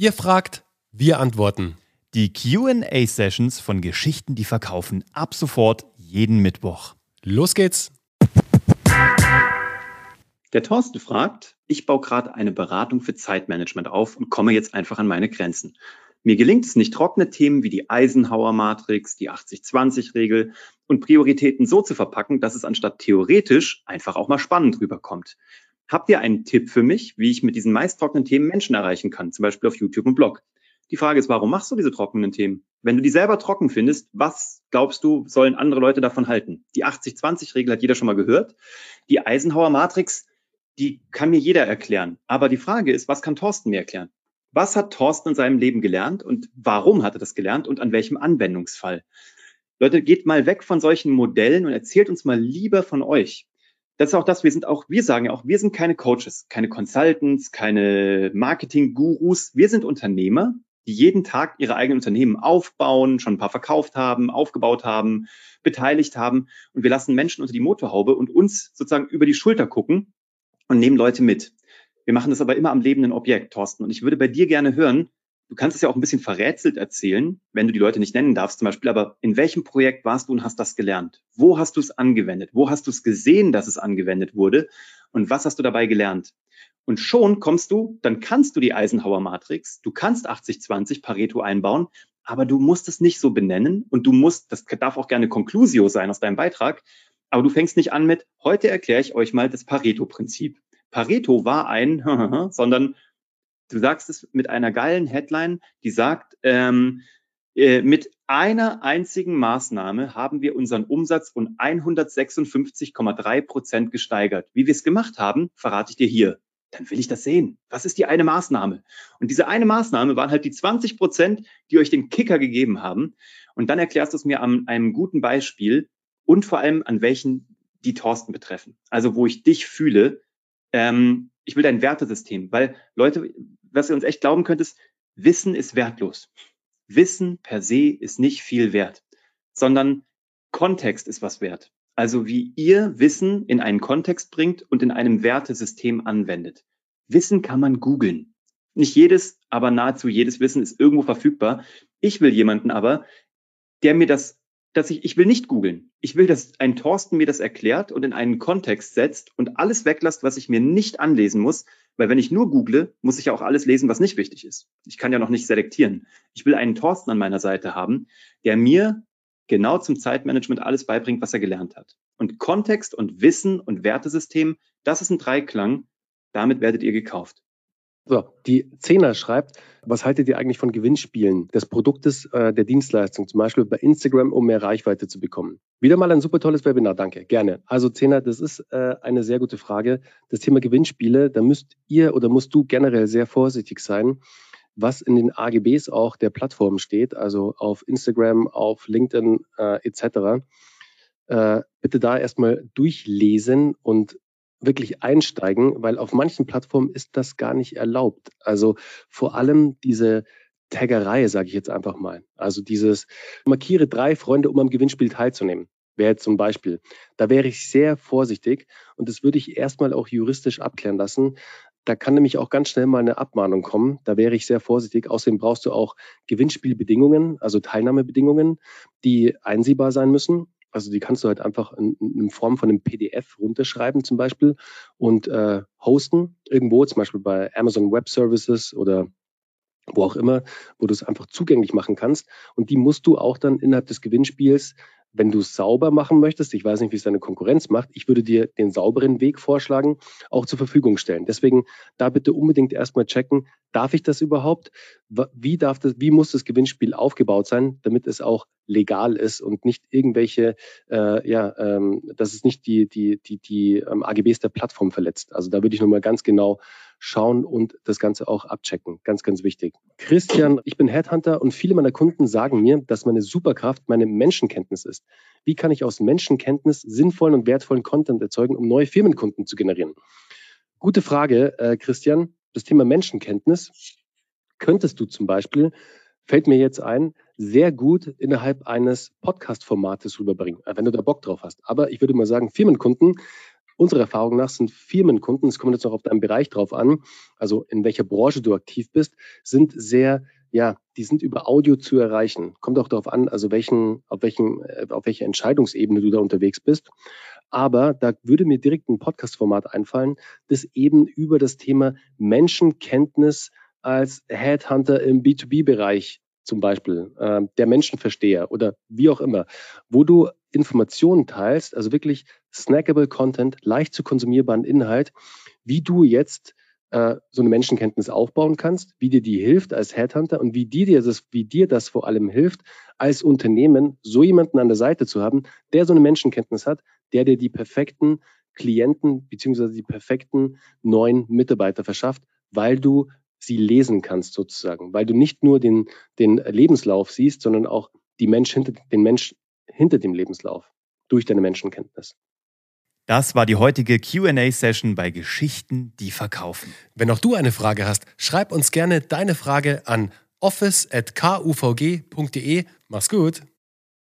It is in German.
Ihr fragt, wir antworten. Die QA-Sessions von Geschichten, die verkaufen, ab sofort jeden Mittwoch. Los geht's! Der Thorsten fragt, ich baue gerade eine Beratung für Zeitmanagement auf und komme jetzt einfach an meine Grenzen. Mir gelingt es nicht, trockene Themen wie die Eisenhower-Matrix, die 80-20-Regel und Prioritäten so zu verpacken, dass es anstatt theoretisch einfach auch mal spannend rüberkommt. Habt ihr einen Tipp für mich, wie ich mit diesen meist trockenen Themen Menschen erreichen kann, zum Beispiel auf YouTube und Blog? Die Frage ist, warum machst du diese trockenen Themen? Wenn du die selber trocken findest, was glaubst du, sollen andere Leute davon halten? Die 80-20-Regel hat jeder schon mal gehört. Die Eisenhower-Matrix, die kann mir jeder erklären. Aber die Frage ist, was kann Thorsten mir erklären? Was hat Thorsten in seinem Leben gelernt und warum hat er das gelernt und an welchem Anwendungsfall? Leute, geht mal weg von solchen Modellen und erzählt uns mal lieber von euch. Das ist auch das, wir sind auch, wir sagen ja auch, wir sind keine Coaches, keine Consultants, keine Marketing-Gurus. Wir sind Unternehmer, die jeden Tag ihre eigenen Unternehmen aufbauen, schon ein paar verkauft haben, aufgebaut haben, beteiligt haben. Und wir lassen Menschen unter die Motorhaube und uns sozusagen über die Schulter gucken und nehmen Leute mit. Wir machen das aber immer am lebenden Objekt, Thorsten. Und ich würde bei dir gerne hören, du kannst es ja auch ein bisschen verrätselt erzählen, wenn du die Leute nicht nennen darfst zum Beispiel, aber in welchem Projekt warst du und hast das gelernt? Wo hast du es angewendet? Wo hast du es gesehen, dass es angewendet wurde? Und was hast du dabei gelernt? Und schon kommst du, dann kannst du die Eisenhower Matrix, du kannst 80-20 Pareto einbauen, aber du musst es nicht so benennen und du musst, das darf auch gerne Conclusio sein aus deinem Beitrag, aber du fängst nicht an mit, heute erkläre ich euch mal das Pareto-Prinzip. Pareto war ein, sondern du sagst es mit einer geilen Headline, die sagt, ähm, äh, mit einer einzigen Maßnahme haben wir unseren Umsatz um 156,3 Prozent gesteigert. Wie wir es gemacht haben, verrate ich dir hier. Dann will ich das sehen. Was ist die eine Maßnahme? Und diese eine Maßnahme waren halt die 20 Prozent, die euch den Kicker gegeben haben. Und dann erklärst du es mir an einem guten Beispiel und vor allem an welchen die Thorsten betreffen. Also wo ich dich fühle, ähm, ich will dein Wertesystem, weil Leute, was ihr uns echt glauben könnt, ist, Wissen ist wertlos. Wissen per se ist nicht viel wert, sondern Kontext ist was wert. Also wie ihr Wissen in einen Kontext bringt und in einem Wertesystem anwendet. Wissen kann man googeln. Nicht jedes, aber nahezu jedes Wissen ist irgendwo verfügbar. Ich will jemanden aber, der mir das dass ich, ich will nicht googeln. Ich will, dass ein Thorsten mir das erklärt und in einen Kontext setzt und alles weglässt, was ich mir nicht anlesen muss. Weil wenn ich nur google, muss ich ja auch alles lesen, was nicht wichtig ist. Ich kann ja noch nicht selektieren. Ich will einen Thorsten an meiner Seite haben, der mir genau zum Zeitmanagement alles beibringt, was er gelernt hat. Und Kontext und Wissen und Wertesystem, das ist ein Dreiklang. Damit werdet ihr gekauft. So, die Zehner schreibt, was haltet ihr eigentlich von Gewinnspielen des Produktes äh, der Dienstleistung, zum Beispiel bei Instagram, um mehr Reichweite zu bekommen? Wieder mal ein super tolles Webinar, danke, gerne. Also Zehner, das ist äh, eine sehr gute Frage. Das Thema Gewinnspiele, da müsst ihr oder musst du generell sehr vorsichtig sein, was in den AGBs auch der Plattform steht, also auf Instagram, auf LinkedIn äh, etc. Äh, bitte da erstmal durchlesen und wirklich einsteigen, weil auf manchen Plattformen ist das gar nicht erlaubt. Also vor allem diese Taggerei, sage ich jetzt einfach mal. Also dieses markiere drei Freunde, um am Gewinnspiel teilzunehmen. Wäre zum Beispiel. Da wäre ich sehr vorsichtig und das würde ich erstmal auch juristisch abklären lassen. Da kann nämlich auch ganz schnell mal eine Abmahnung kommen. Da wäre ich sehr vorsichtig. Außerdem brauchst du auch Gewinnspielbedingungen, also Teilnahmebedingungen, die einsehbar sein müssen. Also die kannst du halt einfach in, in Form von einem PDF runterschreiben zum Beispiel und äh, hosten irgendwo, zum Beispiel bei Amazon Web Services oder wo auch immer, wo du es einfach zugänglich machen kannst. Und die musst du auch dann innerhalb des Gewinnspiels wenn du es sauber machen möchtest, ich weiß nicht, wie es deine Konkurrenz macht, ich würde dir den sauberen Weg vorschlagen, auch zur Verfügung stellen. Deswegen da bitte unbedingt erstmal checken, darf ich das überhaupt? Wie darf das, wie muss das Gewinnspiel aufgebaut sein, damit es auch legal ist und nicht irgendwelche, äh, ja, ähm, dass es nicht die, die, die, die ähm, AGBs der Plattform verletzt. Also da würde ich nochmal ganz genau schauen und das Ganze auch abchecken. Ganz, ganz wichtig. Christian, ich bin Headhunter und viele meiner Kunden sagen mir, dass meine Superkraft meine Menschenkenntnis ist. Wie kann ich aus Menschenkenntnis sinnvollen und wertvollen Content erzeugen, um neue Firmenkunden zu generieren? Gute Frage, äh, Christian. Das Thema Menschenkenntnis könntest du zum Beispiel, fällt mir jetzt ein, sehr gut innerhalb eines Podcast-Formates rüberbringen, äh, wenn du da Bock drauf hast. Aber ich würde mal sagen, Firmenkunden Unserer Erfahrung nach sind Firmenkunden, es kommt jetzt noch auf deinen Bereich drauf an, also in welcher Branche du aktiv bist, sind sehr ja, die sind über Audio zu erreichen. Kommt auch darauf an, also welchen, auf welchen, äh, auf welcher Entscheidungsebene du da unterwegs bist. Aber da würde mir direkt ein Podcast-Format einfallen, das eben über das Thema Menschenkenntnis als Headhunter im B2B-Bereich zum Beispiel, äh, der Menschenversteher oder wie auch immer, wo du Informationen teilst, also wirklich snackable Content, leicht zu konsumierbaren Inhalt, wie du jetzt äh, so eine Menschenkenntnis aufbauen kannst, wie dir die hilft als Headhunter und wie dir das, wie dir das vor allem hilft, als Unternehmen so jemanden an der Seite zu haben, der so eine Menschenkenntnis hat, der dir die perfekten Klienten beziehungsweise die perfekten neuen Mitarbeiter verschafft, weil du sie lesen kannst sozusagen, weil du nicht nur den, den Lebenslauf siehst, sondern auch die Mensch hinter, den Mensch hinter dem Lebenslauf durch deine Menschenkenntnis. Das war die heutige QA-Session bei Geschichten, die verkaufen. Wenn auch du eine Frage hast, schreib uns gerne deine Frage an office.kuvg.de. Mach's gut.